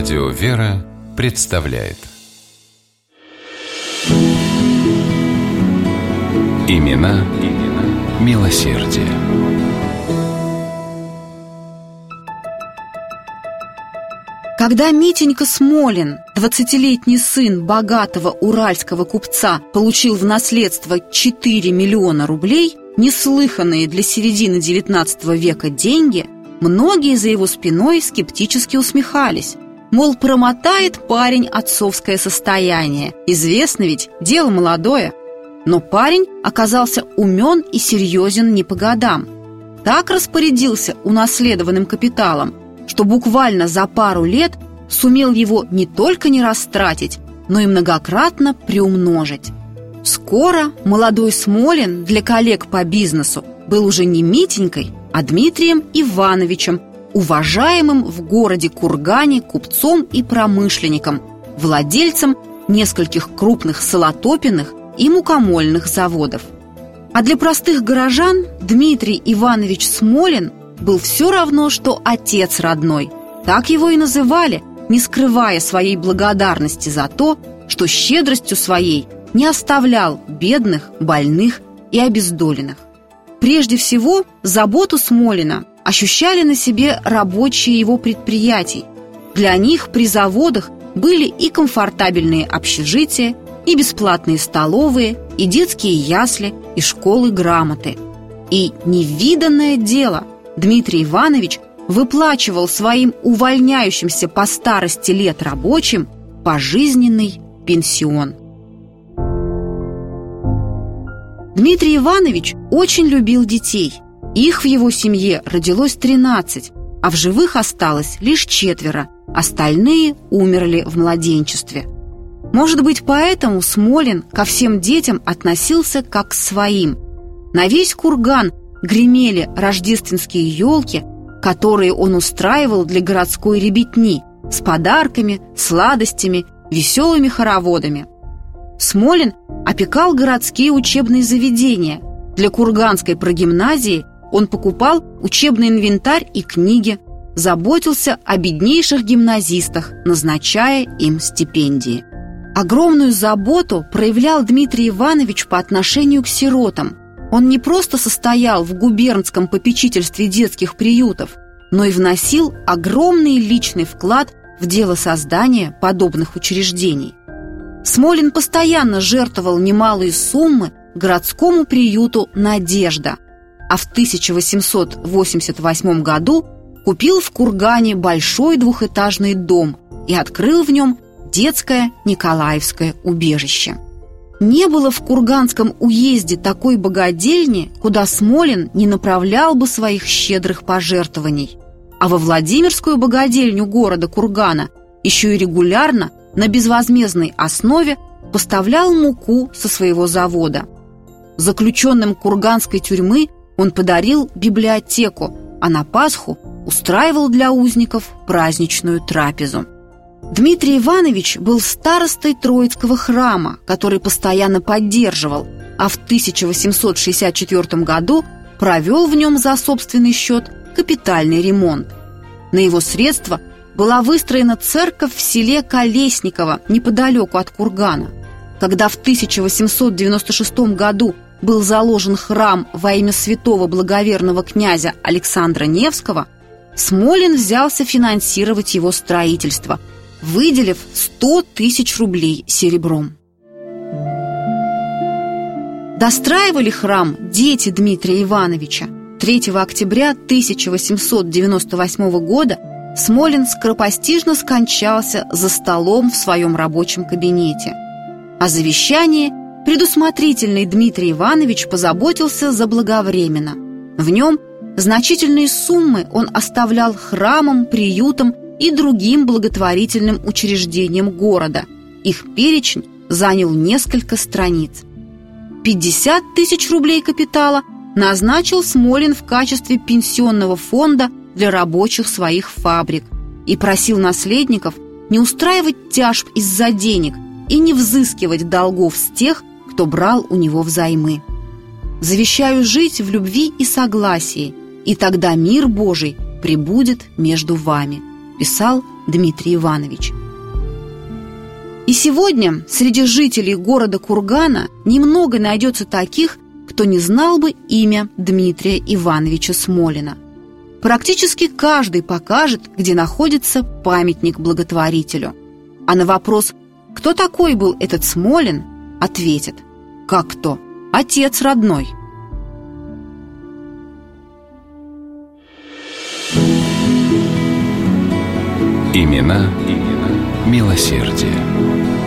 Радио «Вера» представляет Имена, имена милосердие. Когда Митенька Смолин, 20-летний сын богатого уральского купца, получил в наследство 4 миллиона рублей, неслыханные для середины XIX века деньги, многие за его спиной скептически усмехались. Мол, промотает парень отцовское состояние. Известно ведь, дело молодое. Но парень оказался умен и серьезен не по годам. Так распорядился унаследованным капиталом, что буквально за пару лет сумел его не только не растратить, но и многократно приумножить. Скоро молодой Смолин для коллег по бизнесу был уже не Митенькой, а Дмитрием Ивановичем, уважаемым в городе Кургане купцом и промышленником, владельцем нескольких крупных солотопиных и мукомольных заводов. А для простых горожан Дмитрий Иванович Смолин был все равно, что отец родной. Так его и называли, не скрывая своей благодарности за то, что щедростью своей не оставлял бедных, больных и обездоленных. Прежде всего, заботу Смолина ощущали на себе рабочие его предприятий. Для них при заводах были и комфортабельные общежития, и бесплатные столовые, и детские ясли, и школы грамоты. И невиданное дело – Дмитрий Иванович выплачивал своим увольняющимся по старости лет рабочим пожизненный пенсион. Дмитрий Иванович очень любил детей. Их в его семье родилось 13, а в живых осталось лишь четверо, остальные умерли в младенчестве. Может быть, поэтому Смолин ко всем детям относился как к своим. На весь курган гремели рождественские елки, которые он устраивал для городской ребятни с подарками, сладостями, веселыми хороводами. Смолин опекал городские учебные заведения. Для Курганской прогимназии он покупал учебный инвентарь и книги, заботился о беднейших гимназистах, назначая им стипендии. Огромную заботу проявлял Дмитрий Иванович по отношению к сиротам, он не просто состоял в губернском попечительстве детских приютов, но и вносил огромный личный вклад в дело создания подобных учреждений. Смолин постоянно жертвовал немалые суммы городскому приюту «Надежда», а в 1888 году купил в Кургане большой двухэтажный дом и открыл в нем детское Николаевское убежище. Не было в Курганском уезде такой богадельни, куда Смолин не направлял бы своих щедрых пожертвований. А во Владимирскую богадельню города Кургана еще и регулярно на безвозмездной основе поставлял муку со своего завода. Заключенным курганской тюрьмы он подарил библиотеку, а на Пасху устраивал для узников праздничную трапезу. Дмитрий Иванович был старостой Троицкого храма, который постоянно поддерживал, а в 1864 году провел в нем за собственный счет капитальный ремонт. На его средства была выстроена церковь в селе Колесниково, неподалеку от Кургана. Когда в 1896 году был заложен храм во имя святого благоверного князя Александра Невского, Смолин взялся финансировать его строительство – выделив 100 тысяч рублей серебром. Достраивали храм дети Дмитрия Ивановича. 3 октября 1898 года Смолин скоропостижно скончался за столом в своем рабочем кабинете. О завещании предусмотрительный Дмитрий Иванович позаботился заблаговременно. В нем значительные суммы он оставлял храмам, приютам и другим благотворительным учреждениям города. Их перечень занял несколько страниц. 50 тысяч рублей капитала назначил Смолин в качестве пенсионного фонда для рабочих своих фабрик и просил наследников не устраивать тяжб из-за денег и не взыскивать долгов с тех, кто брал у него взаймы. «Завещаю жить в любви и согласии, и тогда мир Божий пребудет между вами». писал Дмитрий Иванович. И сегодня среди жителей города Кургана немного найдется таких, кто не знал бы имя Дмитрия Ивановича Смолина. Практически каждый покажет, где находится памятник благотворителю. А на вопрос «Кто такой был этот Смолин?» ответит «Как кто? Отец родной». Имена, имена милосердие.